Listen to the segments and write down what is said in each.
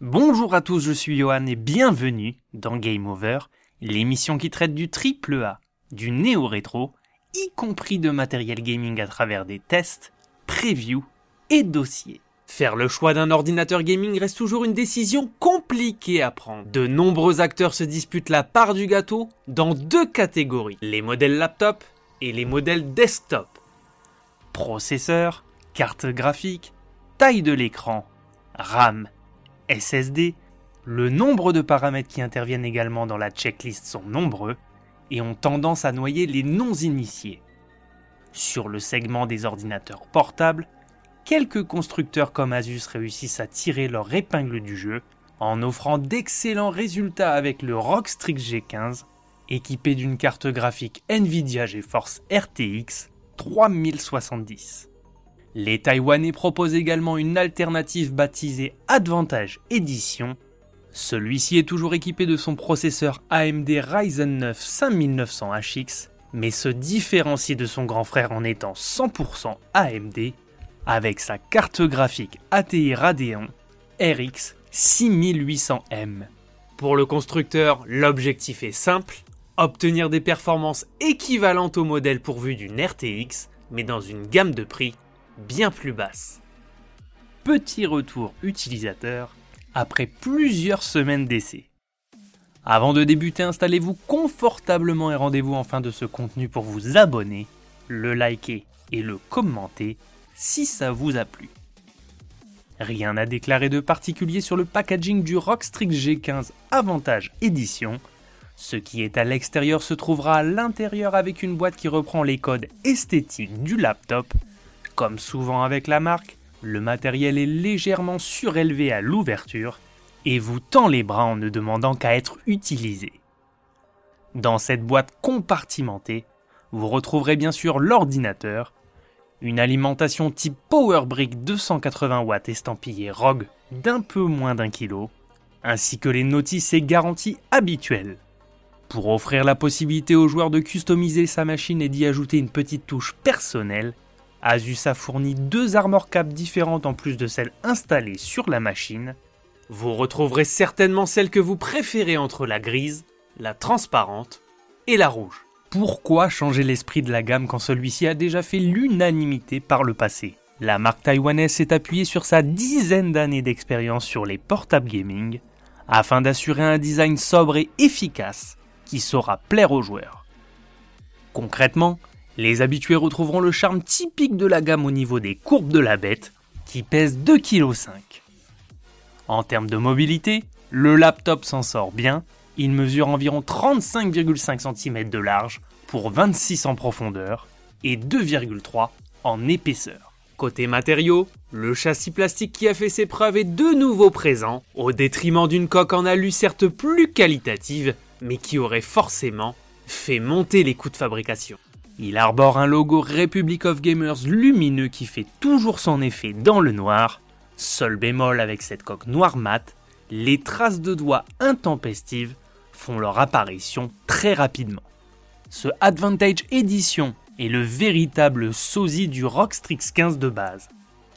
Bonjour à tous, je suis Johan et bienvenue dans Game Over, l'émission qui traite du triple A, du néo-rétro, y compris de matériel gaming à travers des tests, previews et dossiers. Faire le choix d'un ordinateur gaming reste toujours une décision compliquée à prendre. De nombreux acteurs se disputent la part du gâteau dans deux catégories, les modèles laptop et les modèles desktop. Processeur, carte graphique, taille de l'écran, RAM, SSD, le nombre de paramètres qui interviennent également dans la checklist sont nombreux et ont tendance à noyer les non-initiés. Sur le segment des ordinateurs portables, quelques constructeurs comme Asus réussissent à tirer leur épingle du jeu en offrant d'excellents résultats avec le ROG Strix G15 équipé d'une carte graphique Nvidia GeForce RTX 3070. Les Taïwanais proposent également une alternative baptisée Advantage Edition. Celui-ci est toujours équipé de son processeur AMD Ryzen 9 5900HX, mais se différencie de son grand frère en étant 100% AMD avec sa carte graphique ATI Radeon RX 6800M. Pour le constructeur, l'objectif est simple, obtenir des performances équivalentes au modèle pourvu d'une RTX, mais dans une gamme de prix bien plus basse. Petit retour utilisateur après plusieurs semaines d'essai. Avant de débuter, installez-vous confortablement et rendez-vous en fin de ce contenu pour vous abonner, le liker et le commenter si ça vous a plu. Rien à déclarer de particulier sur le packaging du Rockstrix G15 Avantage Edition. Ce qui est à l'extérieur se trouvera à l'intérieur avec une boîte qui reprend les codes esthétiques du laptop. Comme souvent avec la marque, le matériel est légèrement surélevé à l'ouverture et vous tend les bras en ne demandant qu'à être utilisé. Dans cette boîte compartimentée, vous retrouverez bien sûr l'ordinateur, une alimentation type Powerbrick 280 watts estampillée ROG d'un peu moins d'un kilo, ainsi que les notices et garanties habituelles. Pour offrir la possibilité aux joueurs de customiser sa machine et d'y ajouter une petite touche personnelle, Asus a fourni deux armor caps différentes en plus de celles installées sur la machine. Vous retrouverez certainement celle que vous préférez entre la grise, la transparente et la rouge. Pourquoi changer l'esprit de la gamme quand celui-ci a déjà fait l'unanimité par le passé? La marque taïwanaise s'est appuyée sur sa dizaine d'années d'expérience sur les portables gaming afin d'assurer un design sobre et efficace qui saura plaire aux joueurs. Concrètement, les habitués retrouveront le charme typique de la gamme au niveau des courbes de la bête qui pèse 2,5 kg. En termes de mobilité, le laptop s'en sort bien il mesure environ 35,5 cm de large pour 26 en profondeur et 2,3 en épaisseur. Côté matériaux, le châssis plastique qui a fait ses preuves est de nouveau présent, au détriment d'une coque en alu certes plus qualitative, mais qui aurait forcément fait monter les coûts de fabrication. Il arbore un logo Republic of Gamers lumineux qui fait toujours son effet dans le noir. Seul bémol avec cette coque noire mat, les traces de doigts intempestives font leur apparition très rapidement. Ce Advantage Edition est le véritable sosie du Rockstrix 15 de base.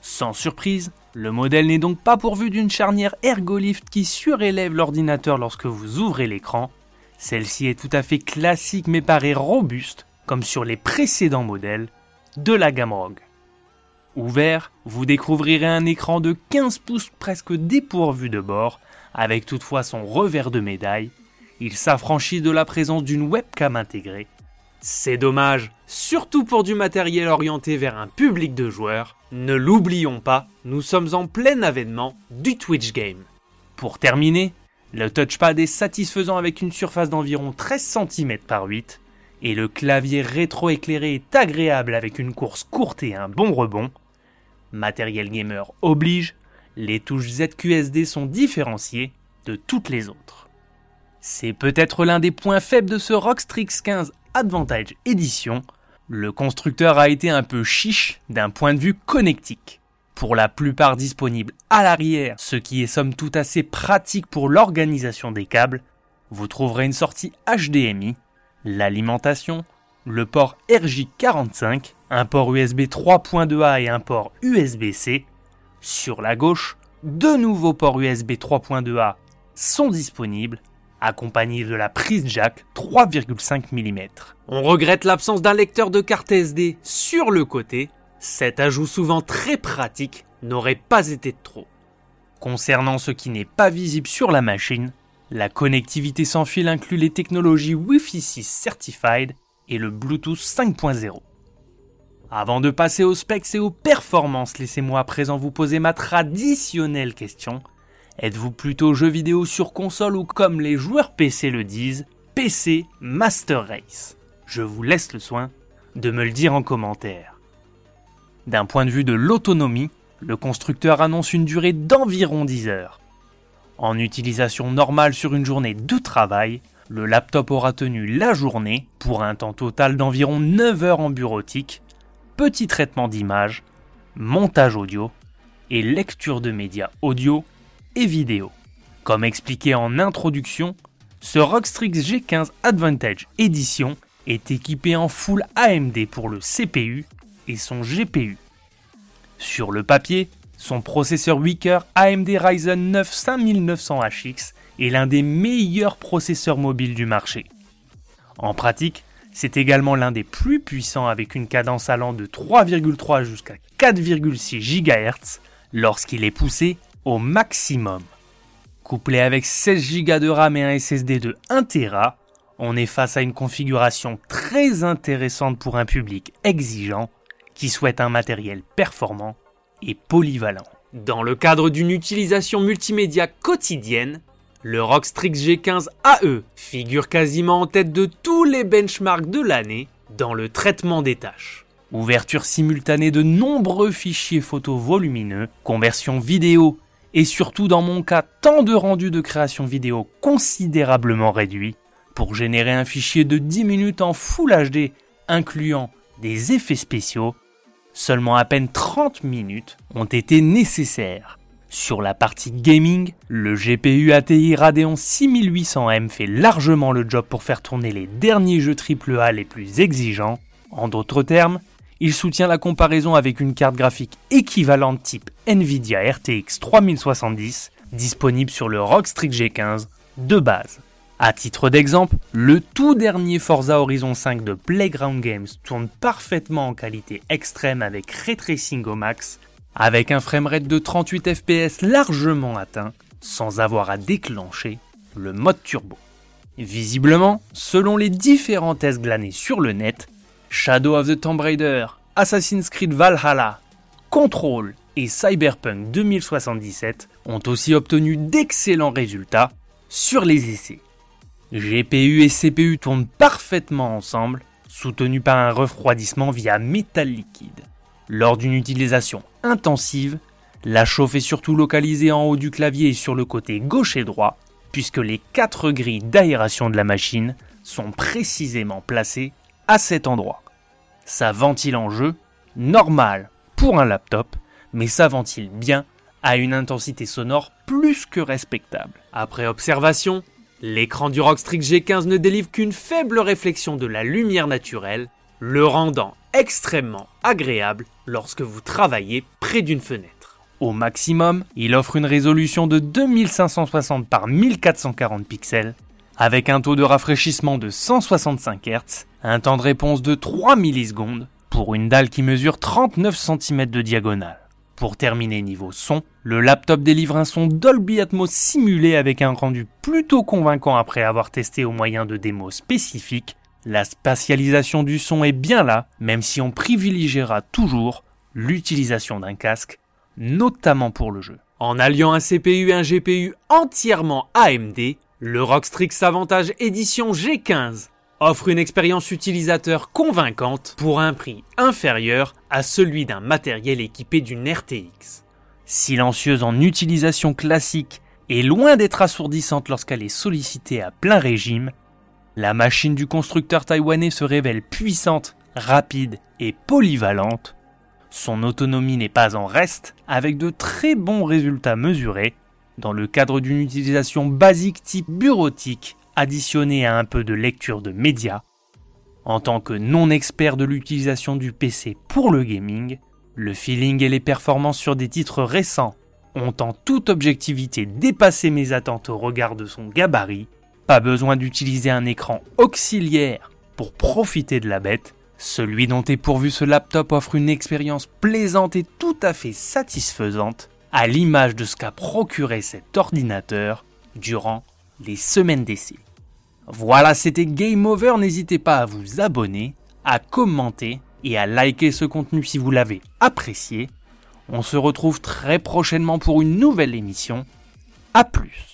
Sans surprise, le modèle n'est donc pas pourvu d'une charnière ergolift qui surélève l'ordinateur lorsque vous ouvrez l'écran. Celle-ci est tout à fait classique mais paraît robuste, comme sur les précédents modèles de la gamme ROG. Ouvert, vous découvrirez un écran de 15 pouces presque dépourvu de bord, avec toutefois son revers de médaille, il s'affranchit de la présence d'une webcam intégrée. C'est dommage, surtout pour du matériel orienté vers un public de joueurs. Ne l'oublions pas, nous sommes en plein avènement du Twitch Game. Pour terminer, le touchpad est satisfaisant avec une surface d'environ 13 cm par 8 et le clavier rétro-éclairé est agréable avec une course courte et un bon rebond. Matériel gamer oblige, les touches ZQSD sont différenciées de toutes les autres. C'est peut-être l'un des points faibles de ce Rockstrix 15 Advantage Edition. Le constructeur a été un peu chiche d'un point de vue connectique. Pour la plupart disponibles à l'arrière, ce qui est somme toute assez pratique pour l'organisation des câbles, vous trouverez une sortie HDMI, l'alimentation, le port RJ45, un port USB 3.2A et un port USB-C. Sur la gauche, deux nouveaux ports USB 3.2A sont disponibles, accompagnés de la prise jack 3,5 mm. On regrette l'absence d'un lecteur de carte SD sur le côté, cet ajout souvent très pratique n'aurait pas été de trop. Concernant ce qui n'est pas visible sur la machine, la connectivité sans fil inclut les technologies Wi-Fi 6 Certified et le Bluetooth 5.0. Avant de passer aux specs et aux performances, laissez-moi à présent vous poser ma traditionnelle question. Êtes-vous plutôt jeu vidéo sur console ou comme les joueurs PC le disent, PC Master Race? Je vous laisse le soin de me le dire en commentaire. D'un point de vue de l'autonomie, le constructeur annonce une durée d'environ 10 heures. En utilisation normale sur une journée de travail, le laptop aura tenu la journée pour un temps total d'environ 9 heures en bureautique, petit traitement d'image, montage audio et lecture de médias audio et vidéo. Comme expliqué en introduction, ce Rockstrix G15 Advantage Edition est équipé en full AMD pour le CPU et son GPU. Sur le papier, son processeur Weaker AMD Ryzen 9 5900HX est l'un des meilleurs processeurs mobiles du marché. En pratique, c'est également l'un des plus puissants avec une cadence allant de 3,3 jusqu'à 4,6 GHz lorsqu'il est poussé au maximum. Couplé avec 16 Go de RAM et un SSD de 1 Tera, on est face à une configuration très intéressante pour un public exigeant qui souhaite un matériel performant et polyvalent. Dans le cadre d'une utilisation multimédia quotidienne, le Rockstrix G15 AE figure quasiment en tête de tous les benchmarks de l'année dans le traitement des tâches. Ouverture simultanée de nombreux fichiers photos volumineux, conversion vidéo et surtout dans mon cas temps de rendu de création vidéo considérablement réduit pour générer un fichier de 10 minutes en Full HD incluant des effets spéciaux, seulement à peine 30 minutes ont été nécessaires. Sur la partie gaming, le GPU ATI Radeon 6800M fait largement le job pour faire tourner les derniers jeux AAA les plus exigeants. En d'autres termes, il soutient la comparaison avec une carte graphique équivalente type Nvidia RTX 3070 disponible sur le ROG Strix G15 de base. A titre d'exemple, le tout dernier Forza Horizon 5 de Playground Games tourne parfaitement en qualité extrême avec Ray Tracing au max avec un framerate de 38 fps largement atteint, sans avoir à déclencher le mode turbo. Visiblement, selon les différents tests glanés sur le net, Shadow of the Tomb Raider, Assassin's Creed Valhalla, Control et Cyberpunk 2077 ont aussi obtenu d'excellents résultats sur les essais. GPU et CPU tournent parfaitement ensemble, soutenus par un refroidissement via métal liquide. Lors d'une utilisation intensive, la chauffe est surtout localisée en haut du clavier et sur le côté gauche et droit, puisque les quatre grilles d'aération de la machine sont précisément placées à cet endroit. Ça ventile en jeu, normal pour un laptop, mais ça ventile bien à une intensité sonore plus que respectable. Après observation, l'écran du Rockstrix G15 ne délivre qu'une faible réflexion de la lumière naturelle, le rendant extrêmement agréable lorsque vous travaillez près d'une fenêtre. Au maximum, il offre une résolution de 2560 par 1440 pixels, avec un taux de rafraîchissement de 165 Hz, un temps de réponse de 3 millisecondes, pour une dalle qui mesure 39 cm de diagonale. Pour terminer niveau son, le laptop délivre un son Dolby Atmos simulé avec un rendu plutôt convaincant après avoir testé au moyen de démos spécifiques la spatialisation du son est bien là, même si on privilégiera toujours l'utilisation d'un casque, notamment pour le jeu. En alliant un CPU et un GPU entièrement AMD, le Rockstrix Avantage Edition G15 offre une expérience utilisateur convaincante pour un prix inférieur à celui d'un matériel équipé d'une RTX. Silencieuse en utilisation classique et loin d'être assourdissante lorsqu'elle est sollicitée à plein régime, la machine du constructeur taïwanais se révèle puissante, rapide et polyvalente. Son autonomie n'est pas en reste, avec de très bons résultats mesurés, dans le cadre d'une utilisation basique type bureautique, additionnée à un peu de lecture de médias. En tant que non-expert de l'utilisation du PC pour le gaming, le feeling et les performances sur des titres récents, ont en toute objectivité dépassé mes attentes au regard de son gabarit. Pas besoin d'utiliser un écran auxiliaire pour profiter de la bête. Celui dont est pourvu ce laptop offre une expérience plaisante et tout à fait satisfaisante, à l'image de ce qu'a procuré cet ordinateur durant les semaines d'essai. Voilà, c'était Game Over. N'hésitez pas à vous abonner, à commenter et à liker ce contenu si vous l'avez apprécié. On se retrouve très prochainement pour une nouvelle émission. A plus